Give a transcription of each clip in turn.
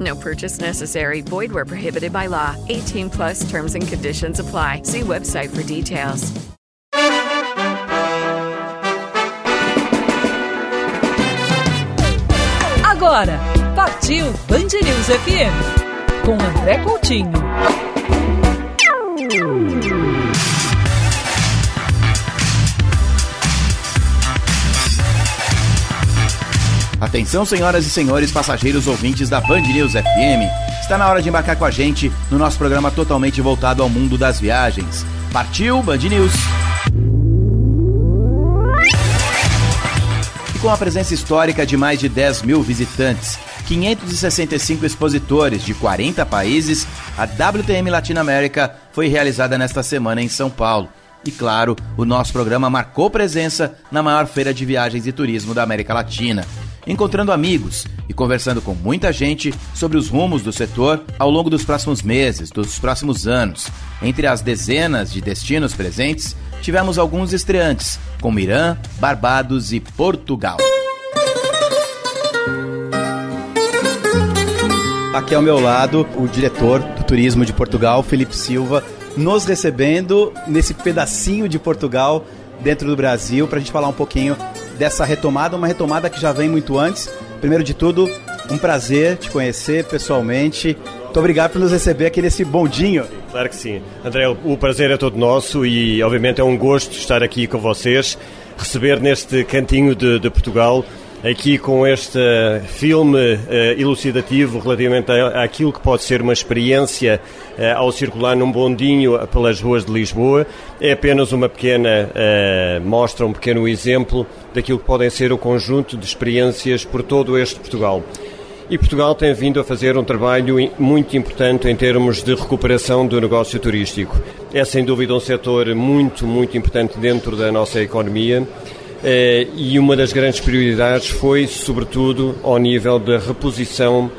No purchase necessary. Void where prohibited by law. 18 plus terms and conditions apply. See website for details. Agora, partiu Band News FM com André Coutinho. Atenção, senhoras e senhores passageiros ouvintes da Band News FM. Está na hora de embarcar com a gente no nosso programa totalmente voltado ao mundo das viagens. Partiu Band News! E com a presença histórica de mais de 10 mil visitantes, 565 expositores de 40 países, a WTM Latinoamérica foi realizada nesta semana em São Paulo. E claro, o nosso programa marcou presença na maior feira de viagens e turismo da América Latina encontrando amigos e conversando com muita gente sobre os rumos do setor ao longo dos próximos meses, dos próximos anos. Entre as dezenas de destinos presentes, tivemos alguns estreantes, como Irã, Barbados e Portugal. Aqui ao meu lado, o diretor do turismo de Portugal, Felipe Silva, nos recebendo nesse pedacinho de Portugal dentro do Brasil para a gente falar um pouquinho dessa retomada, uma retomada que já vem muito antes. Primeiro de tudo, um prazer te conhecer pessoalmente. Muito obrigado por nos receber aqui nesse bondinho. Claro que sim. André, o prazer é todo nosso e, obviamente, é um gosto estar aqui com vocês, receber neste cantinho de, de Portugal aqui com este filme uh, elucidativo relativamente àquilo que pode ser uma experiência uh, ao circular num bondinho pelas ruas de Lisboa. É apenas uma pequena mostra, um pequeno exemplo daquilo que podem ser o conjunto de experiências por todo este Portugal. E Portugal tem vindo a fazer um trabalho muito importante em termos de recuperação do negócio turístico. É sem dúvida um setor muito, muito importante dentro da nossa economia eh, e uma das grandes prioridades foi, sobretudo, ao nível da reposição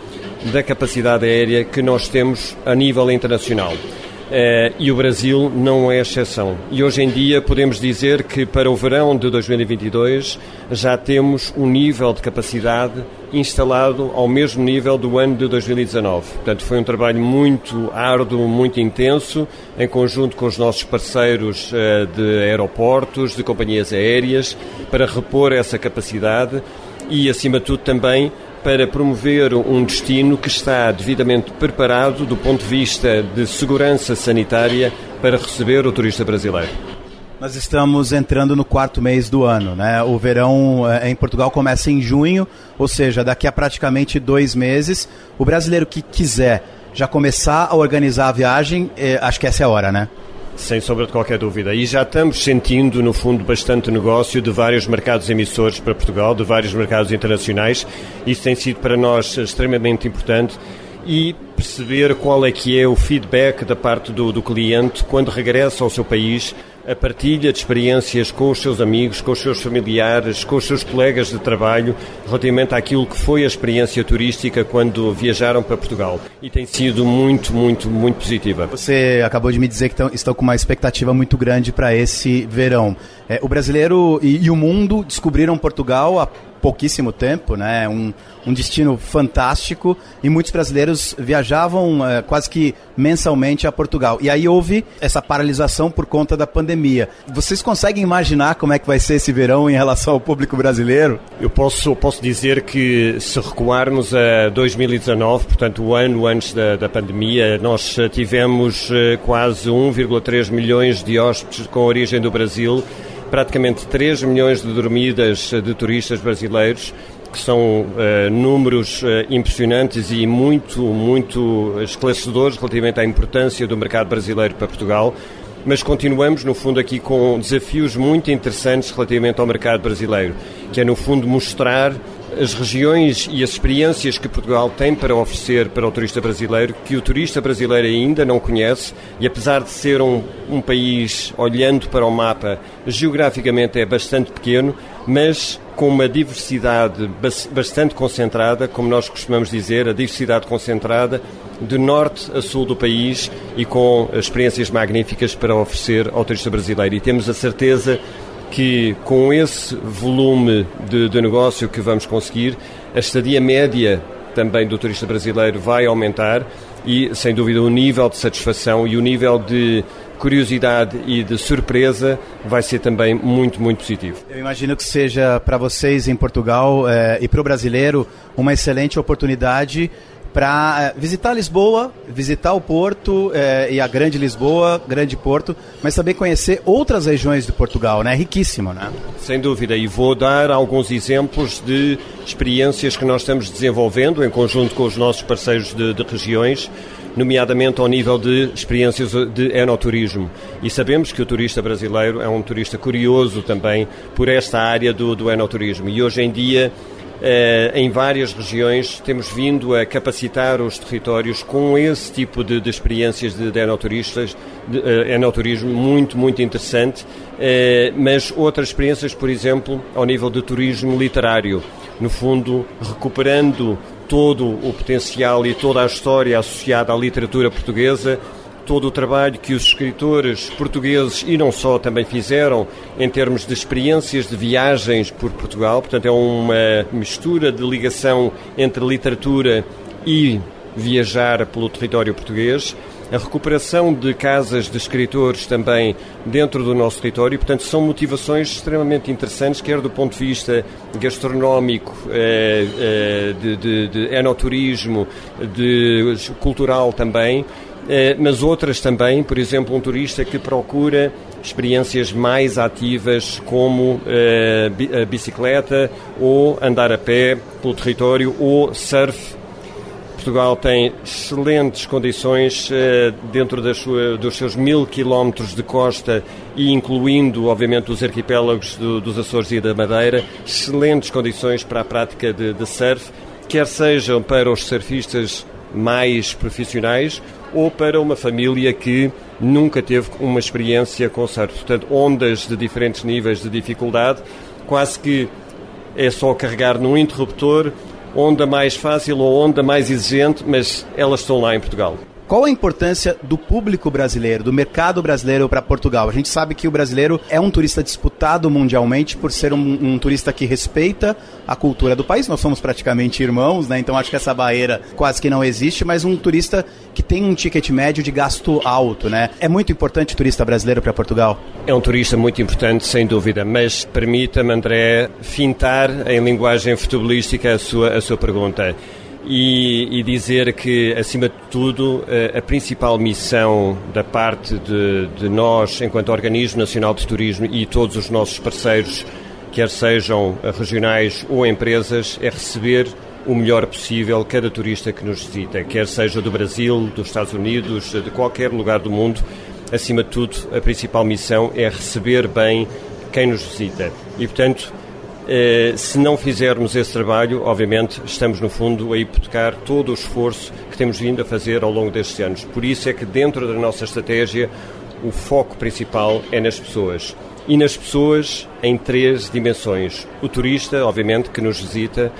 da capacidade aérea que nós temos a nível internacional. Uh, e o Brasil não é exceção. E hoje em dia podemos dizer que para o verão de 2022 já temos um nível de capacidade instalado ao mesmo nível do ano de 2019. Portanto, foi um trabalho muito árduo, muito intenso, em conjunto com os nossos parceiros uh, de aeroportos, de companhias aéreas, para repor essa capacidade e, acima de tudo, também para promover um destino que está devidamente preparado do ponto de vista de segurança sanitária para receber o turista brasileiro. Nós estamos entrando no quarto mês do ano, né? O verão eh, em Portugal começa em junho, ou seja, daqui a praticamente dois meses. O brasileiro que quiser já começar a organizar a viagem, eh, acho que essa é a hora, né? Sem sombra de qualquer dúvida. E já estamos sentindo, no fundo, bastante negócio de vários mercados emissores para Portugal, de vários mercados internacionais. Isso tem sido para nós extremamente importante e perceber qual é que é o feedback da parte do, do cliente quando regressa ao seu país a partilha de experiências com os seus amigos, com os seus familiares, com os seus colegas de trabalho relativamente àquilo que foi a experiência turística quando viajaram para Portugal. E tem sido muito, muito, muito positiva. Você acabou de me dizer que estão com uma expectativa muito grande para esse verão. É, o brasileiro e, e, o mundo descobriram Portugal há pouquíssimo tempo, né? Um, um destino fantástico e muitos brasileiros viajavam é, quase que mensalmente a Portugal. E aí houve essa paralisação por conta da pandemia. Vocês conseguem imaginar como é que vai ser esse verão em relação ao público brasileiro? Eu posso, posso dizer que se recuarmos a 2019, portanto o ano antes da, da pandemia, nós tivemos eh, quase 1,3 milhões de hóspedes com origem do Brasil, praticamente 3 milhões de dormidas de turistas brasileiros que são uh, números uh, impressionantes e muito, muito esclarecedores relativamente à importância do mercado brasileiro para Portugal. Mas continuamos, no fundo, aqui com desafios muito interessantes relativamente ao mercado brasileiro, que é, no fundo, mostrar as regiões e as experiências que Portugal tem para oferecer para o turista brasileiro, que o turista brasileiro ainda não conhece, e apesar de ser um, um país, olhando para o mapa, geograficamente é bastante pequeno, mas com uma diversidade bastante concentrada, como nós costumamos dizer, a diversidade concentrada de norte a sul do país e com experiências magníficas para oferecer ao turista brasileiro. E temos a certeza que com esse volume de, de negócio que vamos conseguir, a estadia média também do turista brasileiro vai aumentar e, sem dúvida, o nível de satisfação e o nível de curiosidade e de surpresa vai ser também muito, muito positivo. Eu imagino que seja para vocês em Portugal é, e para o brasileiro uma excelente oportunidade para eh, visitar Lisboa, visitar o Porto é, e a Grande Lisboa, Grande Porto, mas também conhecer outras regiões de Portugal, né? Riquíssimo, né? Sem dúvida, e vou dar alguns exemplos de experiências que nós estamos desenvolvendo em conjunto com os nossos parceiros de, de regiões, nomeadamente ao nível de experiências de enoturismo. E sabemos que o turista brasileiro é um turista curioso também por esta área do, do enoturismo. E hoje em dia eh, em várias regiões temos vindo a capacitar os territórios com esse tipo de, de experiências de, de enoturistas, de, uh, enoturismo muito, muito interessante, uh, mas outras experiências, por exemplo, ao nível de turismo literário, no fundo, recuperando todo o potencial e toda a história associada à literatura portuguesa, todo o trabalho que os escritores portugueses e não só também fizeram em termos de experiências de viagens por Portugal. Portanto, é uma mistura de ligação entre literatura e viajar pelo território português. A recuperação de casas de escritores também dentro do nosso território, portanto, são motivações extremamente interessantes, quer do ponto de vista gastronómico, eh, eh, de, de, de enoturismo, de cultural também, mas outras também, por exemplo, um turista que procura experiências mais ativas como eh, a bicicleta ou andar a pé pelo território ou surf. Portugal tem excelentes condições eh, dentro sua, dos seus mil quilómetros de costa e incluindo, obviamente, os arquipélagos do, dos Açores e da Madeira, excelentes condições para a prática de, de surf, quer sejam para os surfistas mais profissionais ou para uma família que nunca teve uma experiência com surf. Portanto, ondas de diferentes níveis de dificuldade, quase que é só carregar num interruptor, onda mais fácil ou onda mais exigente, mas elas estão lá em Portugal. Qual a importância do público brasileiro, do mercado brasileiro para Portugal? A gente sabe que o brasileiro é um turista disputado mundialmente por ser um, um, turista que respeita a cultura do país. Nós somos praticamente irmãos, né? Então acho que essa barreira quase que não existe, mas um turista que tem um ticket médio de gasto alto, né? É muito importante o turista brasileiro para Portugal? É um turista muito importante, sem dúvida, mas permita-me, André, fintar em linguagem futebolística a sua, a sua pergunta e, e, dizer que, acima de tudo, a, a principal missão da parte de, de, nós, enquanto Organismo Nacional de Turismo e todos os nossos parceiros, quer sejam regionais ou empresas, é receber o melhor possível cada turista que nos visita, quer seja do Brasil, dos Estados Unidos, de qualquer lugar do mundo. Acima de tudo, a principal missão é receber bem quem nos visita. E, portanto, eh, se não fizermos esse trabalho, obviamente, estamos no fundo a hipotecar todo o esforço que temos vindo a fazer ao longo destes anos. Por isso é que dentro da nossa estratégia o foco principal é nas pessoas. E nas pessoas em três dimensões. O turista, obviamente, que nos visita,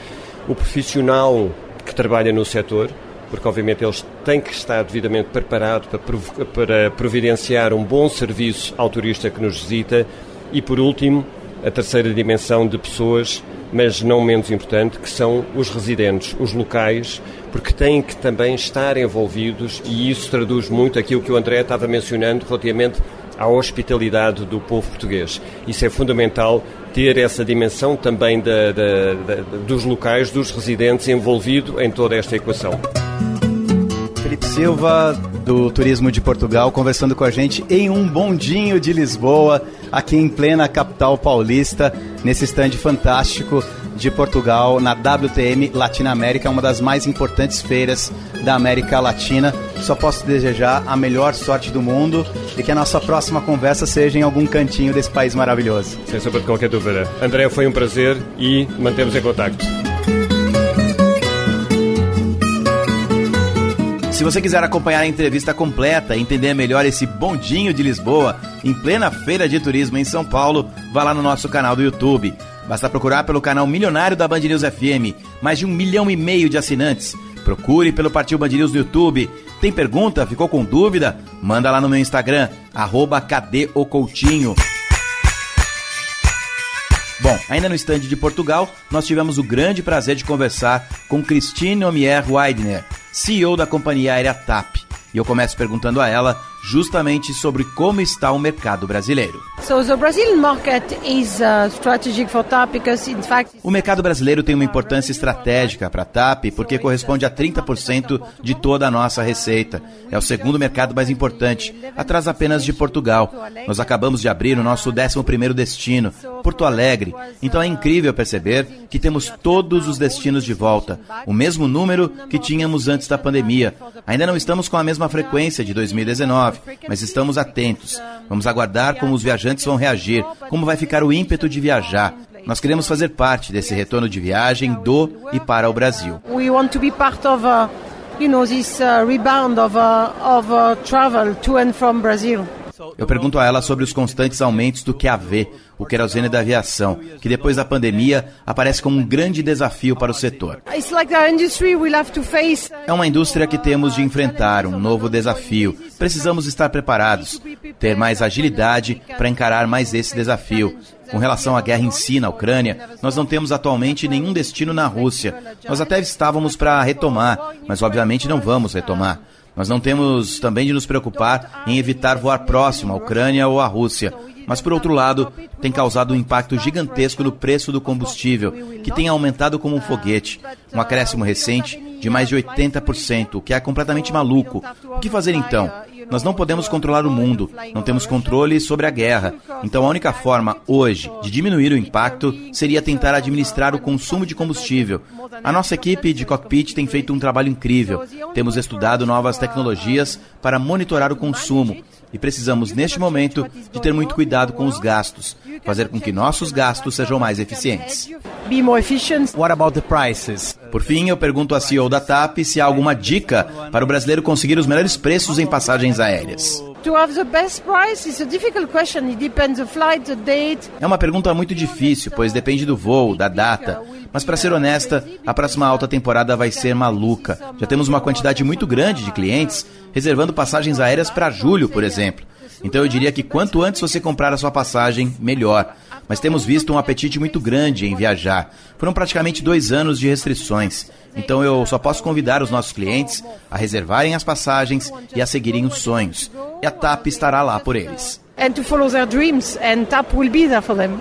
o profissional que trabalha no setor, porque obviamente eles têm que estar devidamente preparados para, para providenciar um bom serviço ao turista que nos visita, e por último, a terceira dimensão de pessoas mas não menos importante, que são os residentes, os locais, porque têm que também estar envolvidos e isso traduz muito aquilo que o André estava mencionando relativamente à hospitalidade do povo português. Isso é fundamental ter essa dimensão também da, da, da, dos locais, dos residentes envolvido em toda esta equação. Silva, do Turismo de Portugal, conversando com a gente em um bondinho de Lisboa, aqui em plena capital paulista, nesse stand fantástico de Portugal na WTM Latinoamérica, uma das mais importantes feiras da América Latina. Só posso desejar a melhor sorte do mundo e que a nossa próxima conversa seja em algum cantinho desse país maravilhoso. Sem sombra de qualquer dúvida. André, foi um prazer e mantemos em contacto. Se você quiser acompanhar a entrevista completa e entender melhor esse bondinho de Lisboa, em plena feira de turismo em São Paulo, vá lá no nosso canal do YouTube. Basta procurar pelo canal milionário da Band News FM, mais de um milhão e meio de assinantes. Procure pelo Partiu Band News no YouTube. Tem pergunta? Ficou com dúvida? Manda lá no meu Instagram, arroba. Bom, ainda no estande de Portugal, nós tivemos o grande prazer de conversar com Christine Omier Weidner, CEO da companhia aérea TAP. E eu começo perguntando a ela justamente sobre como está o mercado brasileiro. O mercado brasileiro tem uma importância estratégica para a TAP porque corresponde a 30% de toda a nossa receita. É o segundo mercado mais importante, atrás apenas de Portugal. Nós acabamos de abrir o nosso 11º destino, Porto Alegre. Então é incrível perceber que temos todos os destinos de volta, o mesmo número que tínhamos antes da pandemia. Ainda não estamos com a mesma frequência de 2019 mas estamos atentos. Vamos aguardar como os viajantes vão reagir, como vai ficar o ímpeto de viajar. Nós queremos fazer parte desse retorno de viagem do e para o Brasil. We want to be part of a, you know, this uh, rebound of a, of a travel to and from Brazil. Eu pergunto a ela sobre os constantes aumentos do QAV, o querosene da aviação, que depois da pandemia aparece como um grande desafio para o setor. É uma indústria que temos de enfrentar um novo desafio. Precisamos estar preparados, ter mais agilidade para encarar mais esse desafio. Com relação à guerra em si na Ucrânia, nós não temos atualmente nenhum destino na Rússia. Nós até estávamos para retomar, mas obviamente não vamos retomar. Nós não temos também de nos preocupar em evitar voar próximo à Ucrânia ou à Rússia. Mas, por outro lado, tem causado um impacto gigantesco no preço do combustível, que tem aumentado como um foguete. Um acréscimo recente de mais de 80%, o que é completamente maluco. O que fazer então? Nós não podemos controlar o mundo, não temos controle sobre a guerra. Então a única forma hoje de diminuir o impacto seria tentar administrar o consumo de combustível. A nossa equipe de cockpit tem feito um trabalho incrível. Temos estudado novas tecnologias para monitorar o consumo e precisamos, neste momento, de ter muito cuidado com os gastos, fazer com que nossos gastos sejam mais eficientes. What about the prices? Por fim, eu pergunto à CEO da TAP se há alguma dica para o brasileiro conseguir os melhores preços em passagens aéreas. É uma pergunta muito difícil, pois depende do voo, da data. Mas para ser honesta, a próxima alta temporada vai ser maluca. Já temos uma quantidade muito grande de clientes reservando passagens aéreas para julho, por exemplo. Então eu diria que quanto antes você comprar a sua passagem, melhor. Mas temos visto um apetite muito grande em viajar. Foram praticamente dois anos de restrições. Então eu só posso convidar os nossos clientes a reservarem as passagens e a seguirem os sonhos. E a TAP estará lá por eles. And to follow their dreams, and TAP will be there for them.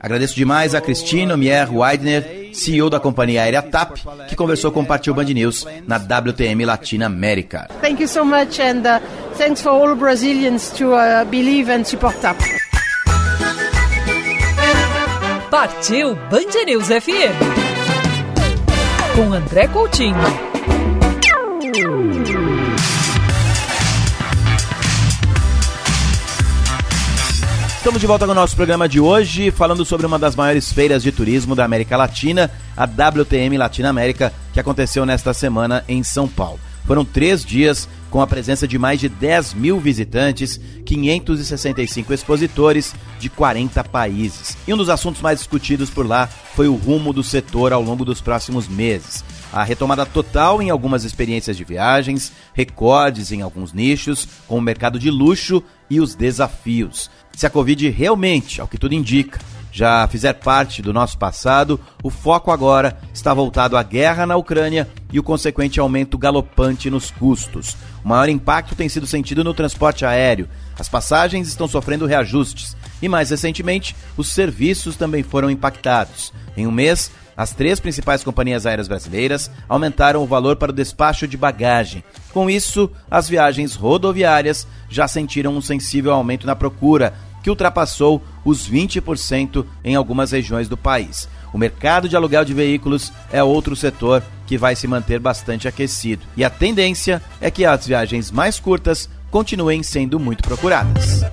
Agradeço demais a Cristina Mier Weidner, CEO da companhia aérea TAP, que conversou com o Partiu Band News na WTM Latina América. Thank you so much and uh, thanks for all Brazilians to uh, believe and support TAP. Partiu Band News FM com André Coutinho. Estamos de volta com o nosso programa de hoje, falando sobre uma das maiores feiras de turismo da América Latina, a WTM Latinoamérica, que aconteceu nesta semana em São Paulo. Foram três dias com a presença de mais de 10 mil visitantes, 565 expositores de 40 países. E um dos assuntos mais discutidos por lá foi o rumo do setor ao longo dos próximos meses. A retomada total em algumas experiências de viagens, recordes em alguns nichos, com o mercado de luxo e os desafios. Se a Covid realmente, ao que tudo indica, já fizer parte do nosso passado, o foco agora está voltado à guerra na Ucrânia e o consequente aumento galopante nos custos. O maior impacto tem sido sentido no transporte aéreo. As passagens estão sofrendo reajustes e, mais recentemente, os serviços também foram impactados. Em um mês, as três principais companhias aéreas brasileiras aumentaram o valor para o despacho de bagagem. Com isso, as viagens rodoviárias já sentiram um sensível aumento na procura, que ultrapassou os 20% em algumas regiões do país. O mercado de aluguel de veículos é outro setor que vai se manter bastante aquecido. E a tendência é que as viagens mais curtas continuem sendo muito procuradas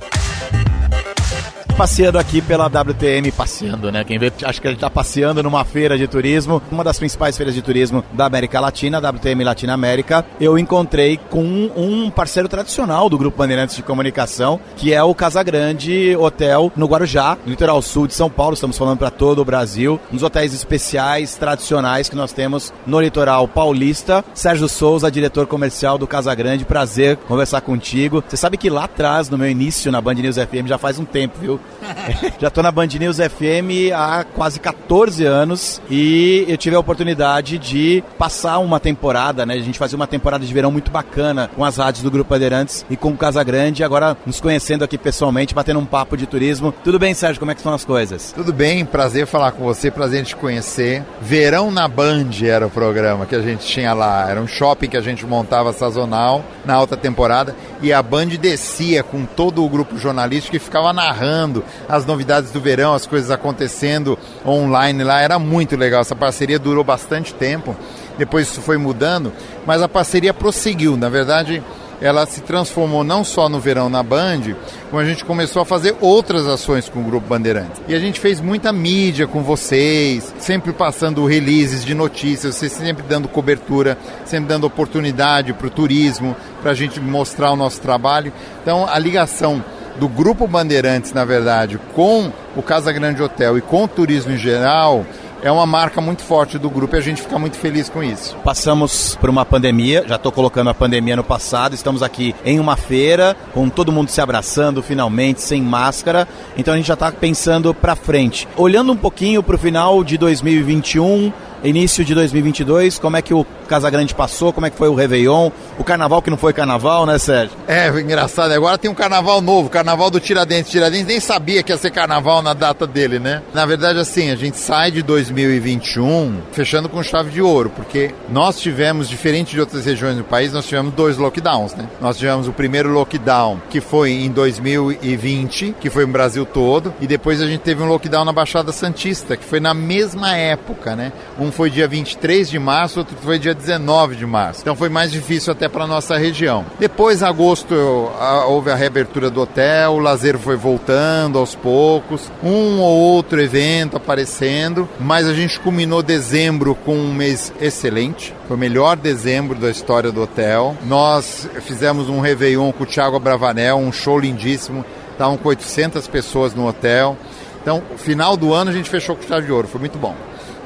passeando aqui pela WTM, passeando, né? Quem vê, acho que a gente tá passeando numa feira de turismo, uma das principais feiras de turismo da América Latina, WTM Latina América. Eu encontrei com um parceiro tradicional do Grupo Bandeirantes de Comunicação, que é o Casagrande Hotel no Guarujá, no litoral sul de São Paulo. Estamos falando para todo o Brasil. Dos hotéis especiais, tradicionais que nós temos no litoral paulista. Sérgio Souza, diretor comercial do Casagrande, prazer conversar contigo. Você sabe que lá atrás, no meu início na Band News FM, já faz um tempo, viu? Já estou na Band News FM há quase 14 anos e eu tive a oportunidade de passar uma temporada, né? A gente fazia uma temporada de verão muito bacana com as rádios do Grupo Bandeirantes e com o Casa Grande, agora nos conhecendo aqui pessoalmente, batendo um papo de turismo. Tudo bem, Sérgio? Como é que estão as coisas? Tudo bem, prazer falar com você, prazer te conhecer. Verão na Band era o programa que a gente tinha lá. Era um shopping que a gente montava sazonal na alta temporada e a Band descia com todo o grupo jornalístico e ficava narrando as novidades do verão, as coisas acontecendo online lá. Era muito legal. Essa parceria durou bastante tempo. Depois isso foi mudando, mas a parceria prosseguiu. Na verdade, ela se transformou não só no verão na Band, como a gente começou a fazer outras ações com o Grupo Bandeirantes. E a gente fez muita mídia com vocês, sempre passando releases de notícias, vocês sempre dando cobertura, sempre dando oportunidade para o turismo, para a gente mostrar o nosso trabalho. Então a ligação do Grupo Bandeirantes, na verdade, com o Casa Grande Hotel e com o turismo em geral, é uma marca muito forte do grupo e a gente fica muito feliz com isso. Passamos por uma pandemia, já estou colocando a pandemia no passado, estamos aqui em uma feira, com todo mundo se abraçando finalmente, sem máscara, então a gente já está pensando para frente. Olhando um pouquinho para o final de 2021, início de 2022, como é que o Casagrande passou, como é que foi o Réveillon, o carnaval que não foi carnaval, né, Sérgio? É, engraçado, agora tem um carnaval novo, carnaval do Tiradentes. Tiradentes nem sabia que ia ser carnaval na data dele, né? Na verdade, assim, a gente sai de 2021 fechando com chave de ouro, porque nós tivemos, diferente de outras regiões do país, nós tivemos dois lockdowns, né? Nós tivemos o primeiro lockdown, que foi em 2020, que foi no Brasil todo, e depois a gente teve um lockdown na Baixada Santista, que foi na mesma época, né? Um foi dia 23 de março, outro foi dia 19 de março. Então foi mais difícil até para nossa região. Depois, agosto, houve a reabertura do hotel, o lazer foi voltando aos poucos, um ou outro evento aparecendo, mas a gente culminou dezembro com um mês excelente. Foi o melhor dezembro da história do hotel. Nós fizemos um Réveillon com o Thiago Bravanel, um show lindíssimo. Estavam com 800 pessoas no hotel. Então, final do ano a gente fechou com chave de ouro, foi muito bom.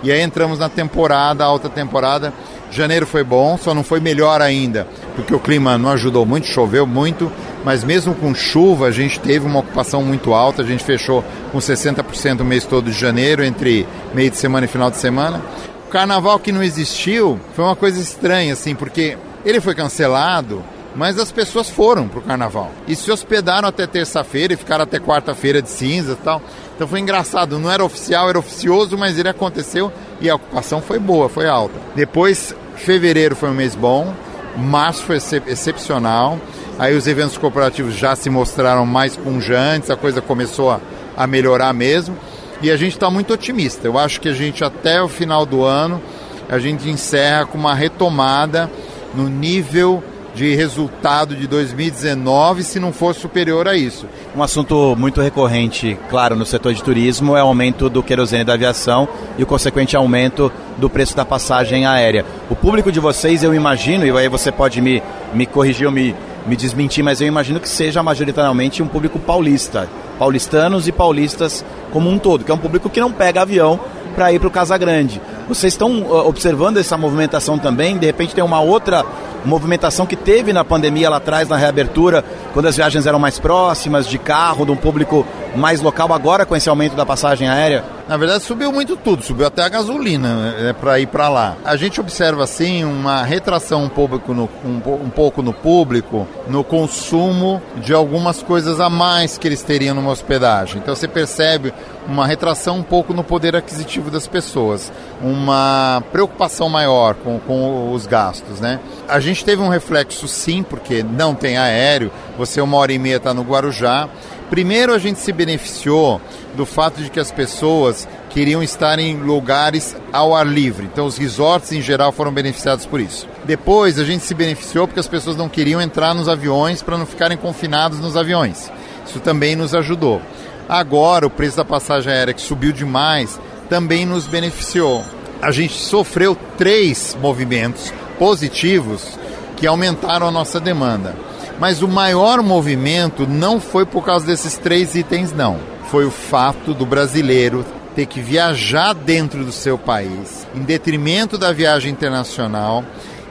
E aí entramos na temporada, alta temporada. Janeiro foi bom, só não foi melhor ainda, porque o clima não ajudou muito, choveu muito, mas mesmo com chuva a gente teve uma ocupação muito alta, a gente fechou com 60% o mês todo de janeiro, entre meio de semana e final de semana. O carnaval que não existiu foi uma coisa estranha, assim, porque ele foi cancelado, mas as pessoas foram para o carnaval e se hospedaram até terça-feira e ficaram até quarta-feira de cinza e tal. Então foi engraçado, não era oficial, era oficioso, mas ele aconteceu e a ocupação foi boa, foi alta. Depois, fevereiro foi um mês bom, março foi excep excepcional, aí os eventos corporativos já se mostraram mais punjantes, a coisa começou a, a melhorar mesmo e a gente está muito otimista. Eu acho que a gente até o final do ano a gente encerra com uma retomada no nível de resultado de 2019 se não for superior a isso. Um assunto muito recorrente, claro, no setor de turismo é o aumento do querosene da aviação e o consequente aumento do preço da passagem aérea. O público de vocês, eu imagino, e aí você pode me, me corrigir ou me, me desmentir, mas eu imagino que seja majoritariamente um público paulista, paulistanos e paulistas como um todo, que é um público que não pega avião para ir para o Casa Grande. Vocês estão uh, observando essa movimentação também? De repente tem uma outra movimentação que teve na pandemia lá atrás, na reabertura, quando as viagens eram mais próximas, de carro, de um público mais local, agora com esse aumento da passagem aérea? Na verdade, subiu muito tudo, subiu até a gasolina né, para ir para lá. A gente observa, assim, uma retração um pouco, no, um, um pouco no público, no consumo de algumas coisas a mais que eles teriam numa hospedagem. Então, você percebe uma retração um pouco no poder aquisitivo das pessoas, uma preocupação maior com, com os gastos, né? A gente teve um reflexo sim, porque não tem aéreo, você uma hora e meia está no Guarujá, Primeiro, a gente se beneficiou do fato de que as pessoas queriam estar em lugares ao ar livre. Então, os resorts em geral foram beneficiados por isso. Depois, a gente se beneficiou porque as pessoas não queriam entrar nos aviões para não ficarem confinados nos aviões. Isso também nos ajudou. Agora, o preço da passagem aérea que subiu demais também nos beneficiou. A gente sofreu três movimentos positivos que aumentaram a nossa demanda. Mas o maior movimento não foi por causa desses três itens, não. Foi o fato do brasileiro ter que viajar dentro do seu país, em detrimento da viagem internacional,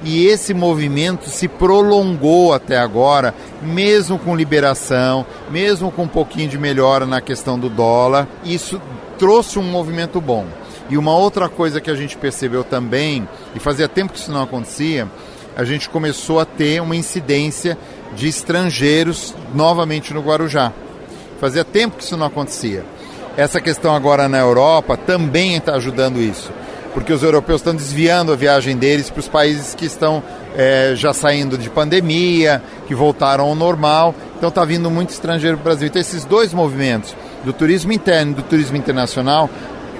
e esse movimento se prolongou até agora, mesmo com liberação, mesmo com um pouquinho de melhora na questão do dólar. Isso trouxe um movimento bom. E uma outra coisa que a gente percebeu também, e fazia tempo que isso não acontecia, a gente começou a ter uma incidência de estrangeiros novamente no Guarujá. Fazia tempo que isso não acontecia. Essa questão agora na Europa também está ajudando isso, porque os europeus estão desviando a viagem deles para os países que estão é, já saindo de pandemia, que voltaram ao normal. Então está vindo muito estrangeiro para o Brasil. Então esses dois movimentos, do turismo interno e do turismo internacional,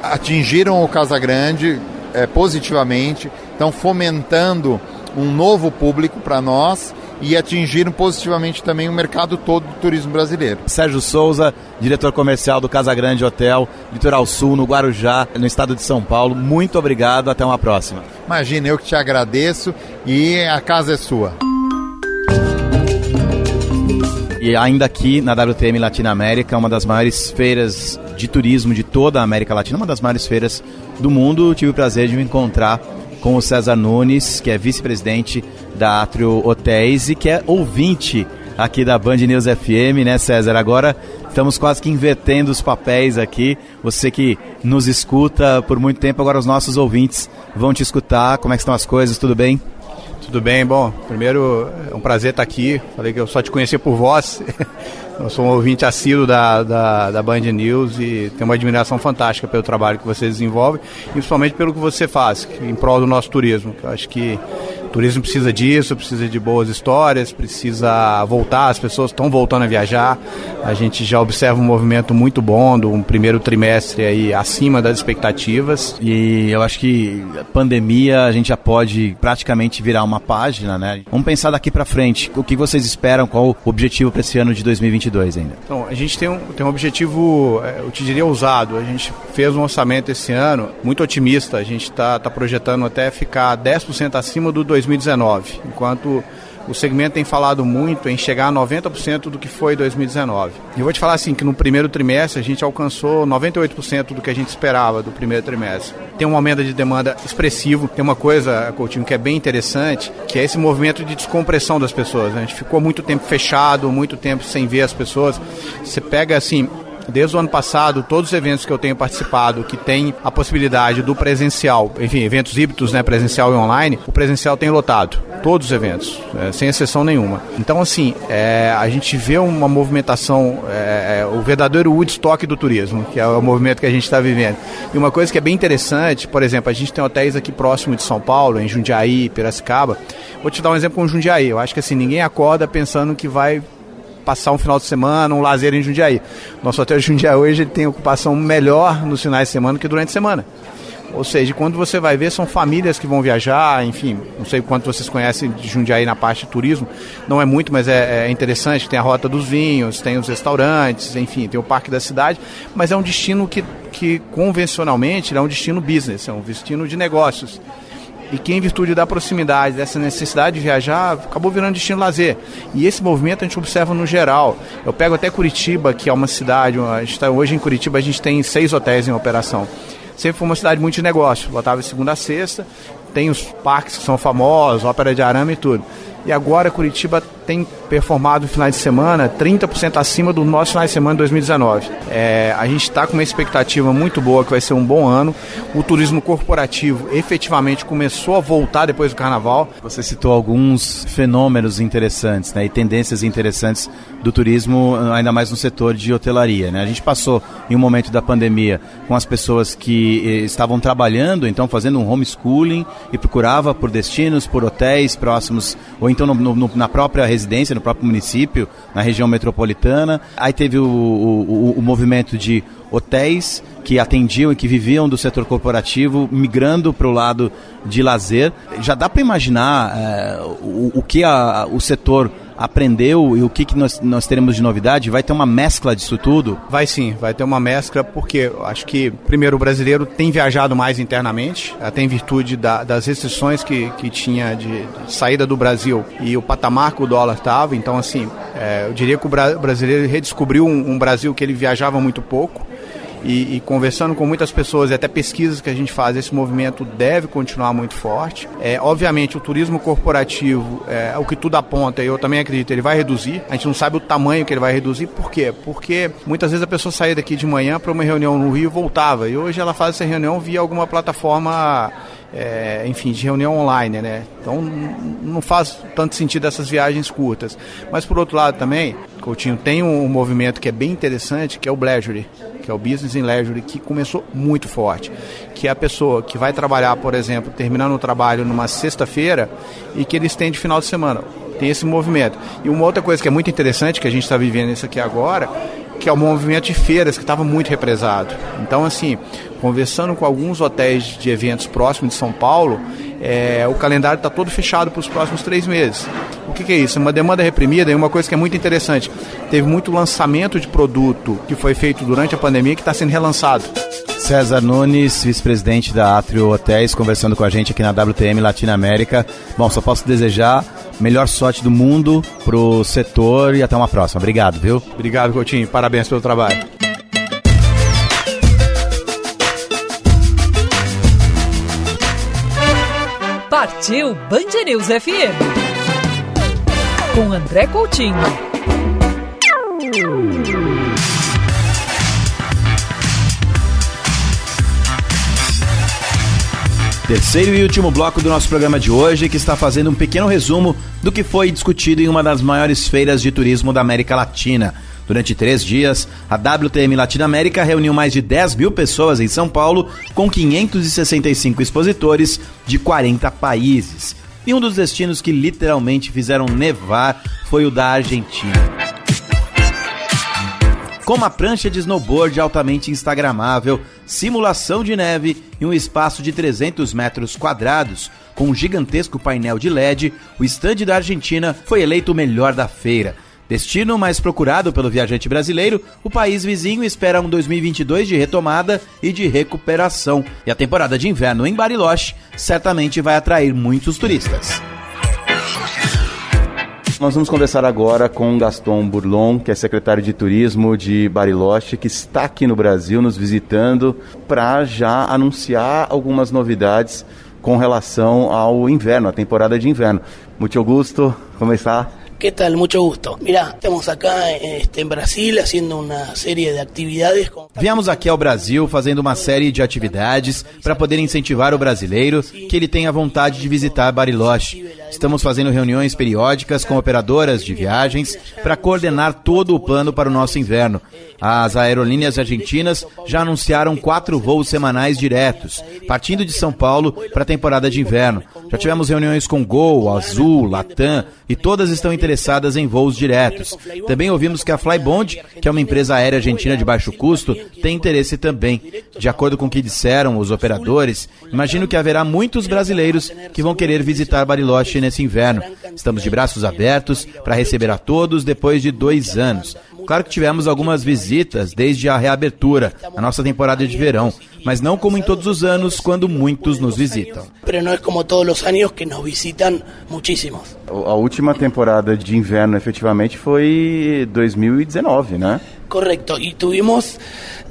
atingiram o Casa Grande é, positivamente, estão fomentando um novo público para nós e atingiram positivamente também o mercado todo do turismo brasileiro. Sérgio Souza, diretor comercial do Casa Grande Hotel, Litoral Sul, no Guarujá, no estado de São Paulo. Muito obrigado, até uma próxima. Imagina, eu que te agradeço e a casa é sua. E ainda aqui na WTM Latinoamérica, uma das maiores feiras de turismo de toda a América Latina, uma das maiores feiras do mundo, tive o prazer de me encontrar com o César Nunes, que é vice-presidente da Atrio Hotéis e que é ouvinte aqui da Band News FM, né, César? Agora estamos quase que invertendo os papéis aqui. Você que nos escuta por muito tempo, agora os nossos ouvintes vão te escutar. Como é que estão as coisas? Tudo bem? Tudo bem, bom, primeiro é um prazer estar aqui. Falei que eu só te conhecia por voz. Eu sou um ouvinte assíduo da, da, da, Band News e tenho uma admiração fantástica pelo trabalho que você desenvolve, e principalmente pelo que você faz em prol do nosso turismo. Eu acho que o turismo precisa disso, precisa de boas histórias, precisa voltar, as pessoas estão voltando a viajar. A gente já observa um movimento muito bom do um primeiro trimestre aí acima das expectativas. E eu acho que a pandemia a gente já pode praticamente virar uma página, né? Vamos pensar daqui para frente. O que vocês esperam? Qual o objetivo para esse ano de 2022 ainda? Então, a gente tem um, tem um objetivo, é, eu te diria, ousado. A gente fez um orçamento esse ano muito otimista. A gente está tá projetando até ficar 10% acima do 2019, enquanto o segmento tem falado muito em chegar a 90% do que foi 2019. E eu vou te falar assim que no primeiro trimestre a gente alcançou 98% do que a gente esperava do primeiro trimestre. Tem um aumento de demanda expressivo. Tem uma coisa, Coutinho, que é bem interessante, que é esse movimento de descompressão das pessoas. A gente ficou muito tempo fechado, muito tempo sem ver as pessoas. Você pega assim, Desde o ano passado, todos os eventos que eu tenho participado que tem a possibilidade do presencial, enfim, eventos híbridos, né, presencial e online, o presencial tem lotado. Todos os eventos, é, sem exceção nenhuma. Então, assim, é, a gente vê uma movimentação, é, é o verdadeiro Woodstock do turismo, que é o movimento que a gente está vivendo. E uma coisa que é bem interessante, por exemplo, a gente tem hotéis aqui próximo de São Paulo, em Jundiaí, Piracicaba. Vou te dar um exemplo com Jundiaí. Eu acho que assim, ninguém acorda pensando que vai passar um final de semana, um lazer em Jundiaí. Nosso hotel de Jundiaí hoje tem ocupação melhor nos finais de semana que durante a semana. Ou seja, quando você vai ver, são famílias que vão viajar, enfim, não sei quanto vocês conhecem de Jundiaí na parte de turismo, não é muito, mas é, é, interessante, tem a Rota dos Vinhos, tem os restaurantes, enfim, tem o Parque da Cidade, mas é um destino que, que convencionalmente é um destino business, é um destino de negócios e que, em virtude da proximidade, dessa necessidade de viajar, acabou virando destino lazer. E esse movimento a gente observa no geral. Eu pego até Curitiba, que é uma cidade, a gente tá, hoje em Curitiba a gente tem seis hotéis em operação. sempre foi uma cidade muito de negócio, lotava segunda a sexta, tem os parques que são famosos, ópera de arame e tudo. E agora Curitiba tem performado no final de semana 30% acima do nosso final de semana de 2019. É, a gente está com uma expectativa muito boa que vai ser um bom ano. O turismo corporativo efetivamente começou a voltar depois do carnaval. Você citou alguns fenômenos interessantes né, e tendências interessantes do turismo, ainda mais no setor de hotelaria. Né? A gente passou em um momento da pandemia com as pessoas que eh, estavam trabalhando, então fazendo um homeschooling e procurava por destinos, por hotéis próximos, ou então no, no, na própria residência, no próprio município, na região metropolitana. Aí teve o, o, o movimento de hotéis que atendiam e que viviam do setor corporativo, migrando para o lado de lazer. Já dá para imaginar é, o, o, que a, o setor aprendeu e o que, que nós, nós teremos de novidade? Vai ter uma mescla disso tudo? Vai sim, vai ter uma mescla, porque acho que, primeiro, o brasileiro tem viajado mais internamente, até em virtude da, das restrições que, que tinha de, de, saída do Brasil e o patamar que o dólar estava. Então, assim, é, eu diria que o brasileiro redescobriu um, um Brasil que ele viajava muito pouco e, e, conversando com muitas pessoas e até pesquisas que a gente faz, esse movimento deve continuar muito forte. É, obviamente, o turismo corporativo, é, o que tudo aponta, eu também acredito, ele vai reduzir. A gente não sabe o tamanho que ele vai reduzir. Por quê? Porque muitas vezes a pessoa saía daqui de manhã para uma reunião no Rio e voltava. E hoje ela faz essa reunião via alguma plataforma é, enfim, de reunião online, né? Então não faz tanto sentido essas viagens curtas. Mas por outro lado também, Coutinho, tem um movimento que é bem interessante, que é o Leisure, que é o Business in Leisure, que começou muito forte. Que é a pessoa que vai trabalhar, por exemplo, terminando o trabalho numa sexta-feira e que ele estende final de semana. Tem esse movimento. E uma outra coisa que é muito interessante, que a gente está vivendo isso aqui agora, que é o movimento de feiras, que estava muito represado. Então, assim, conversando com alguns hotéis de eventos próximos de São Paulo, é, o calendário está todo fechado para os próximos três meses. O que, que, é isso? Uma demanda reprimida e uma coisa que é muito interessante. Teve muito lançamento de produto que foi feito durante a pandemia que está sendo relançado. César Nunes, vice-presidente da Atrio Hotéis, conversando com a gente aqui na WTM Latinoamérica. Bom, só posso desejar melhor sorte do mundo pro setor e até uma próxima. Obrigado, viu? Obrigado, Coutinho. Parabéns pelo trabalho. Partiu Band News FM com André Coutinho. Terceiro e último bloco do nosso programa de hoje, que está fazendo um pequeno resumo do que foi discutido em uma das maiores feiras de turismo da América Latina. Durante três dias, a WTM Latinoamérica reuniu mais de 10 mil pessoas em São Paulo, com 565 expositores de 40 países. E um dos destinos que literalmente fizeram nevar foi o da Argentina com uma prancha de snowboard altamente instagramável, simulação de neve e um espaço de 300 metros quadrados, com um gigantesco painel de LED, o estande da Argentina foi eleito o melhor da feira. Destino mais procurado pelo viajante brasileiro, o país vizinho espera um 2022 de retomada e de recuperação. E a temporada de inverno em Bariloche certamente vai atrair muitos turistas. Nós vamos conversar agora com Gaston Burlon, que é secretário de Turismo de Bariloche, que está aqui no Brasil nos visitando para já anunciar algumas novidades com relação ao inverno, a temporada de inverno. Muito Augusto, como está? ¿Qué tal? Mucho gusto. Mira, estamos acá este, Brasil haciendo una serie de actividades. Con... Viemos aqui ao Brasil fazendo uma série de atividades para poder incentivar o brasileiro que ele tenha vontade de visitar Bariloche. Estamos fazendo reuniões periódicas com operadoras de viagens para coordenar todo o plano para o nosso inverno. As aerolíneas argentinas já anunciaram quatro voos semanais diretos, partindo de São Paulo para a temporada de inverno. Já tivemos reuniões com Gol, Azul, Latam e todas estão interessadas em voos diretos. Também ouvimos que a Flybond, que é uma empresa aérea argentina de baixo custo, tem interesse também. De acordo com o que disseram os operadores, imagino que haverá muitos brasileiros que vão querer visitar Bariloche nesse inverno. Estamos de braços abertos para receber a todos depois de dois anos. Claro que tivemos algumas visitas desde a reabertura, a nossa temporada de verão, mas não como em todos os anos, quando muitos nos visitam. Mas não é como todos os anos que nos visitam muitíssimos. A última temporada de inverno, efetivamente, foi 2019, né? Correcto, y tuvimos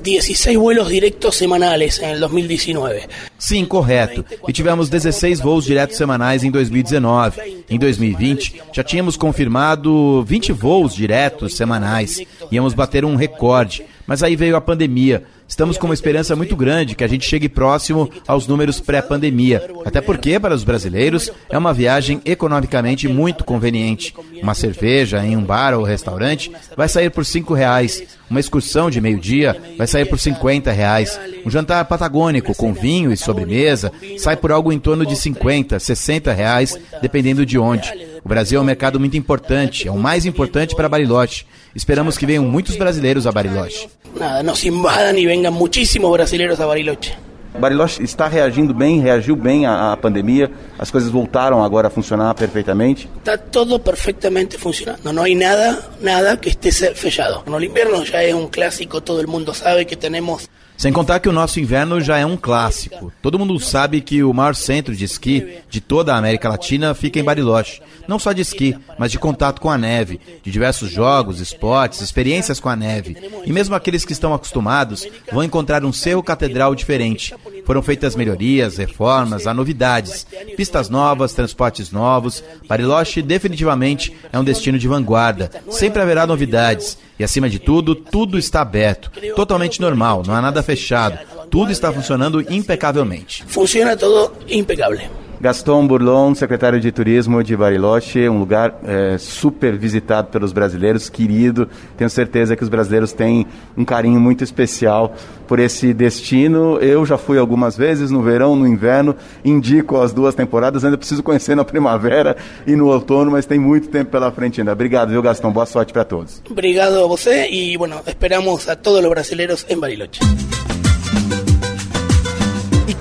16 vuelos directos semanales en el 2019. Sim, correto. E tivemos 16 voos diretos semanais em 2019. Em 2020, já tínhamos confirmado 20 voos diretos semanais. Íamos bater um recorde. Mas aí veio a pandemia. Estamos com uma esperança muito grande que a gente chegue próximo aos números pré-pandemia. Até porque, para os brasileiros, é uma viagem economicamente muito conveniente. Uma cerveja em um bar ou restaurante vai sair por cinco reais. Uma excursão de meio-dia vai sair por 50 reais. Um jantar patagônico com vinho e sobremesa sai por algo em torno de 50, 60 reais, dependendo de onde. O Brasil é um mercado muito importante, é o mais importante para Bariloche. Esperamos que venham muitos brasileiros a Bariloche. Nada, nos invadan y vengan muchísimos brasileños a Bariloche. Bariloche está reagindo bem, reagiu bem à, à, pandemia, as coisas voltaram agora a funcionar perfeitamente. Está todo perfectamente funcionando, não há nada, nada que esteja fechado. No inverno já é um clássico, todo mundo sabe que temos sem contar que o nosso inverno já é um clássico. Todo mundo sabe que o maior centro de esqui de toda a América Latina fica em Bariloche. Não só de esqui, mas de contato com a neve, de diversos jogos, esportes, experiências com a neve. E mesmo aqueles que estão acostumados vão encontrar um cerro catedral diferente. Foram feitas melhorias, reformas, há novidades, pistas novas, transportes novos. Bariloche definitivamente é um destino de vanguarda. Sempre haverá novidades. E acima de tudo, tudo está aberto, totalmente normal, não há nada fechado. Tudo está funcionando impecavelmente. Funciona tudo impecável. Gaston Burlon, secretário de Turismo de Bariloche, um lugar é, super visitado pelos brasileiros, querido. Tenho certeza que os brasileiros têm um carinho muito especial por esse destino. Eu já fui algumas vezes no verão, no inverno, indico as duas temporadas. Ainda preciso conhecer na primavera e no outono, mas tem muito tempo pela frente ainda. Obrigado, viu, Gaston? Boa sorte para todos. Obrigado a você e, bueno, esperamos a todos os brasileiros em Bariloche.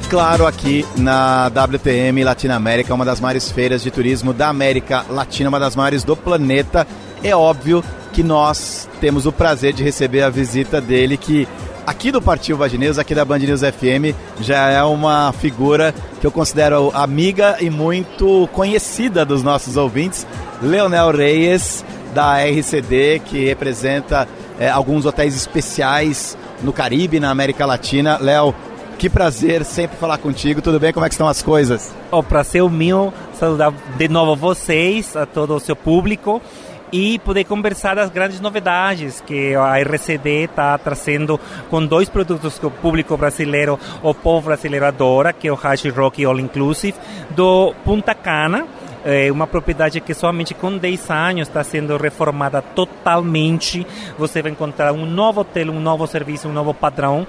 Claro, aqui na WTM Latinoamérica, uma das maiores feiras de turismo da América Latina, uma das maiores do planeta, é óbvio que nós temos o prazer de receber a visita dele, que aqui do Partiu Band News, aqui da Band News FM, já é uma figura que eu considero amiga e muito conhecida dos nossos ouvintes, Leonel Reyes, da RCD, que representa é, alguns hotéis especiais no Caribe, na América Latina. Léo, que prazer sempre falar contigo. Tudo bem? Como é que estão as coisas? O prazer é meu saludar de novo vocês, a todo o seu público e poder conversar das grandes novidades que a RCD está trazendo com dois produtos que o público brasileiro, o povo brasileiro adora, que é o Hash Rock All Inclusive, do Punta Cana, é uma propriedade que somente com 10 anos está sendo reformada totalmente. Você vai encontrar um novo hotel, um novo serviço, um novo padrão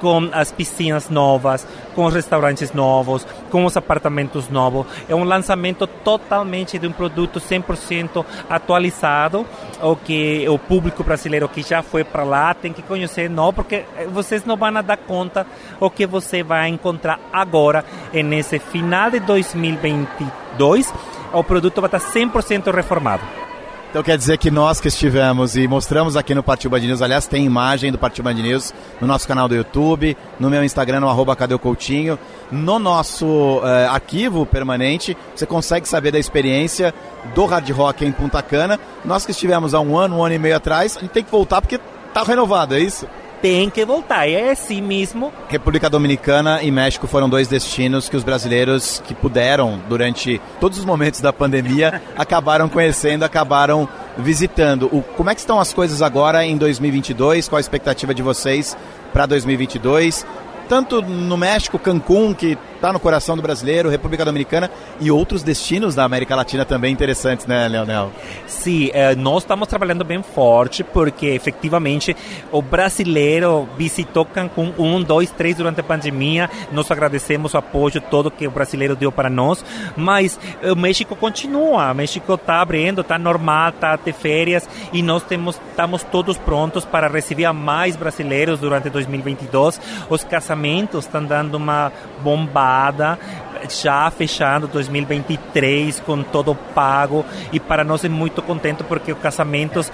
com as piscinas novas, com os restaurantes novos, com os apartamentos novos. É um lançamento totalmente de um produto 100% atualizado, o que o público brasileiro que já foi para lá tem que conhecer, não, porque vocês não vão dar conta o que você vai encontrar agora nesse final de 2022. O produto vai estar 100% reformado. Então quer dizer que nós que estivemos e mostramos aqui no Partiu Band News, aliás, tem imagem do Partiu Band News no nosso canal do YouTube, no meu Instagram, no arroba Cadê Coutinho, no nosso eh, arquivo permanente, você consegue saber da experiência do hard rock em Punta Cana. Nós que estivemos há um ano, um ano e meio atrás, a gente tem que voltar porque tá renovado, é isso? Tem que voltar. E é assim mesmo. República Dominicana e México foram dois destinos que os brasileiros que puderam, durante todos os momentos da pandemia, acabaram conhecendo, acabaram visitando. O, como é que estão as coisas agora em 2022? Qual a expectativa de vocês para 2022? tanto no México, Cancún, que está no coração do brasileiro, República Dominicana e outros destinos da América Latina também interessantes, né, Leonel? Sim, eh, nós estamos trabalhando bem forte porque efetivamente o brasileiro visitou Cancún um, dois, três durante a pandemia. Nós agradecemos o apoio todo que o brasileiro deu para nós, mas o México continua. O México está abrindo, está normal, está de férias e nós temos, estamos todos prontos para receber mais brasileiros durante 2022. Os casamentos estão dando uma já fechando 2023 com todo pago. E para nós é muito contente porque os casamentos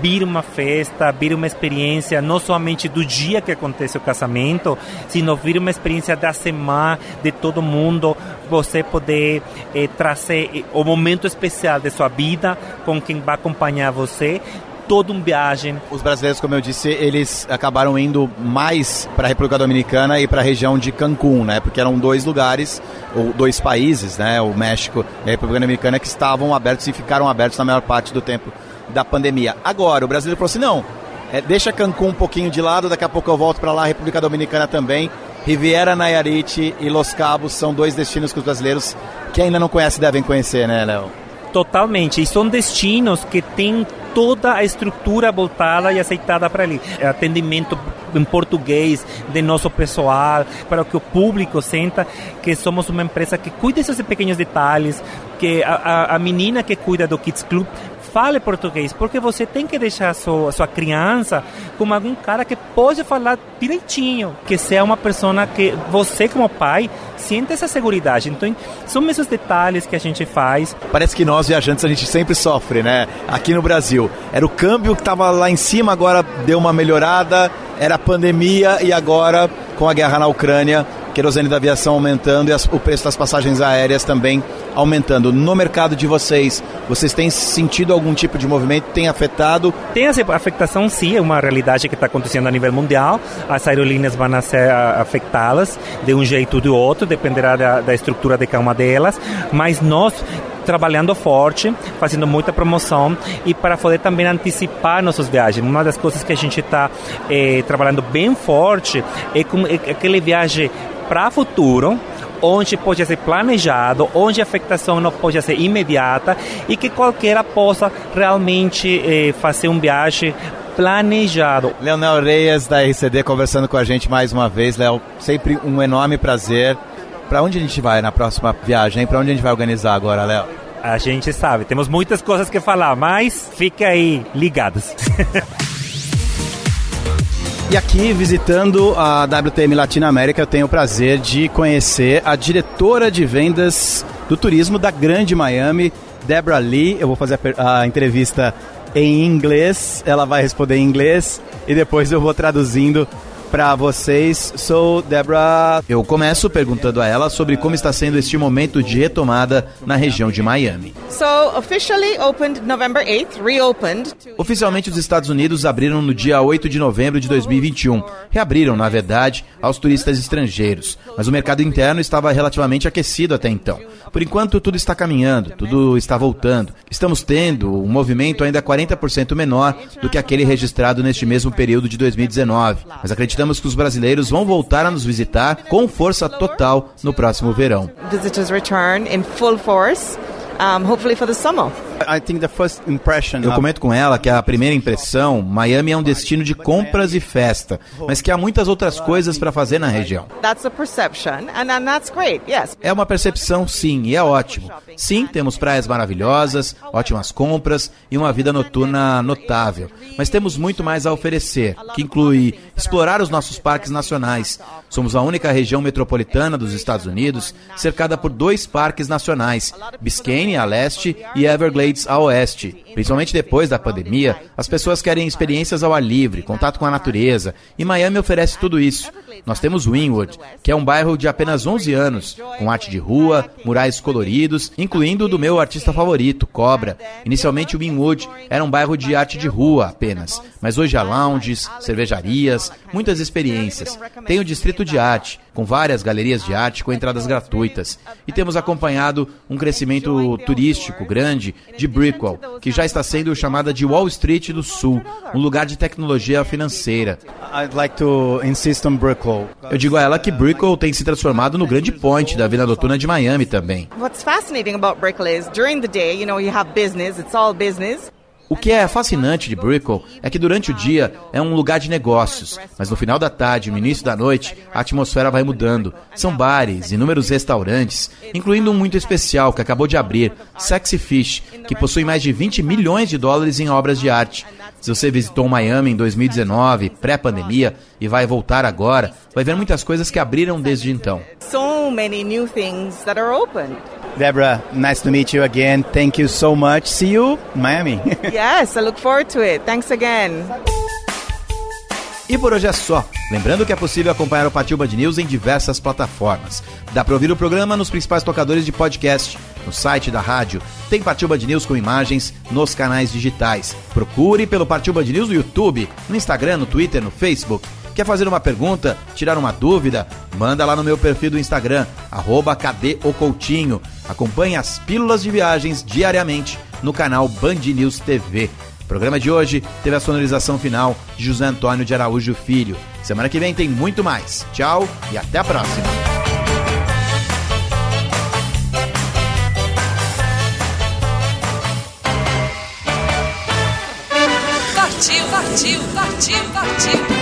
viram uma festa, viram uma experiência não somente do dia que acontece o casamento, sino viram uma experiência da semana de todo mundo, você poder eh, trazer o momento especial de sua vida com quem vai acompanhar você toda uma viagem. Os brasileiros, como eu disse, eles acabaram indo mais para a República Dominicana e para a região de Cancún, né? Porque eram dois lugares, ou dois países, né? O México e a República Dominicana, que estavam abertos e ficaram abertos na maior parte do tempo da pandemia. Agora, o brasileiro falou assim: não, é, deixa Cancún um pouquinho de lado, daqui a pouco eu volto para lá, República Dominicana também. Riviera Nayarit e Los Cabos são dois destinos que os brasileiros que ainda não conhecem devem conhecer, né, Léo? Totalmente. E são destinos que têm toda a estrutura voltada e aceitada para ali. É atendimento em português de nosso pessoal, para que o público senta que somos uma empresa que cuida desses pequenos detalhes, que a, a, a menina que cuida do Kids Club fale português, porque você tem que deixar a sua, a sua criança com algum cara que pode falar direitinho, que seja uma pessoa que você como pai sinta essa segurança. Então, são esses detalhes que a gente faz. Parece que nós viajantes a gente sempre sofre, né? Aqui no Brasil. Era o câmbio que estava lá em cima, agora deu uma melhorada, era a pandemia e agora com a guerra na Ucrânia querosene da aviação aumentando e as, o preço das passagens aéreas também aumentando. No mercado de vocês, vocês têm sentido algum tipo de movimento? Tem afetado? Tem essa afetação, sim, é uma realidade que está acontecendo a nível mundial. As aerolíneas vão ser afetadas de um jeito ou de outro, dependerá da, da estrutura de cada uma delas, mas nós trabalhando forte, fazendo muita promoção e para poder também antecipar nossas viagens. Uma das coisas que a gente está eh, trabalhando bem forte é, com, é aquela viagem para o futuro, onde pode ser planejado, onde a afetação não pode ser imediata e que qualquer possa realmente eh, fazer um viagem planejado. Leonel Reyes da RCD conversando com a gente mais uma vez, Léo, sempre um enorme prazer. Para onde a gente vai na próxima viagem? Para onde a gente vai organizar agora, Léo? A gente sabe, temos muitas coisas que falar, mas fica aí ligados. E aqui, visitando a WTM Latinoamérica, eu tenho o prazer de conhecer a diretora de vendas do turismo da Grande Miami, Deborah Lee. Eu vou fazer a, a entrevista em inglês, ela vai responder em inglês e depois eu vou traduzindo para vocês. Sou Debra. Eu começo perguntando a ela sobre como está sendo este momento de retomada na região de Miami. So, officially opened November 8th, reopened. Oficialmente os Estados Unidos abriram no dia 8 de novembro de 2021. Reabriram, na verdade, aos turistas estrangeiros, mas o mercado interno estava relativamente aquecido até então. Por enquanto tudo está caminhando, tudo está voltando. Estamos tendo um movimento ainda 40% menor do que aquele registrado neste mesmo período de 2019, mas acreditamos acreditamos que os brasileiros vão voltar a nos visitar com força total no próximo verão. Visitors return in full force um, hopefully for the summer. I think the first impression Eu comento com ela que a primeira impressão, Miami é um destino de compras e festa, mas que há muitas outras coisas para fazer na região. That's a perception and, and that's great. Yes. É uma percepção, sim, e é ótimo. Sim, temos praias maravilhosas, ótimas compras e uma vida noturna notável, mas temos muito mais a oferecer, que inclui explorar os nossos parques nacionais. Somos a única região metropolitana dos Estados Unidos cercada por dois parques nacionais, Biscayne a leste e Everglades a oeste. Principalmente depois da pandemia, as pessoas querem experiências ao ar livre, contato com a natureza, e Miami oferece tudo isso. Nós temos Wynwood, que é um bairro de apenas 11 anos, com arte de rua, murais coloridos, incluindo o do meu artista favorito, Cobra. Inicialmente, Wynwood era um bairro de arte de rua apenas, mas hoje há lounges, cervejarias, muitas experiências. Tem o Distrito de Arte, com várias galerias de arte com entradas gratuitas. E temos acompanhado um crescimento turístico grande de Brickell, que já está sendo chamada de Wall Street do Sul, um lugar de tecnologia financeira. Like Eu digo a ela que Brickell tem se transformado no grande point da vida noturna de Miami também. What's fascinating about Brickell is during the day, you know, you have business, it's all business. O que é fascinante de Brickell é que durante o dia é um lugar de negócios, mas no final da tarde no início da noite a atmosfera vai mudando. São bares, inúmeros restaurantes, incluindo um muito especial que acabou de abrir, Sexy Fish, que possui mais de 20 milhões de dólares em obras de arte. Se você visitou Miami em 2019, pré-pandemia, e vai voltar agora, vai ver muitas coisas que abriram desde então. So many new things that are open. Deborah, nice to meet you again. Thank you so much. See you Miami. yes, I look forward to it. Thanks again. E por hoje é só. Lembrando que é possível acompanhar o Partiu Band News em diversas plataformas. Dá para ouvir o programa nos principais tocadores de podcast, no site da rádio. Tem Partiu Band News com imagens nos canais digitais. Procure pelo Partiu Band News no YouTube, no Instagram, no Twitter, no Facebook. Quer fazer uma pergunta, tirar uma dúvida? Manda lá no meu perfil do Instagram, arroba. Acompanhe as pílulas de viagens diariamente no canal Band News TV. O programa de hoje teve a sonorização final de José Antônio de Araújo Filho. Semana que vem tem muito mais. Tchau e até a próxima. Partiu, partiu, partiu.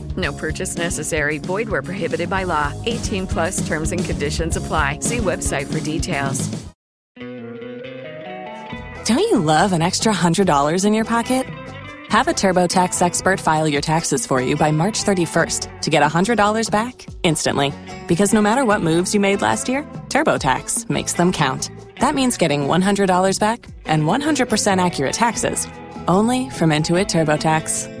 No purchase necessary. Void where prohibited by law. 18 plus terms and conditions apply. See website for details. Don't you love an extra $100 in your pocket? Have a TurboTax expert file your taxes for you by March 31st to get $100 back instantly. Because no matter what moves you made last year, TurboTax makes them count. That means getting $100 back and 100% accurate taxes only from Intuit TurboTax.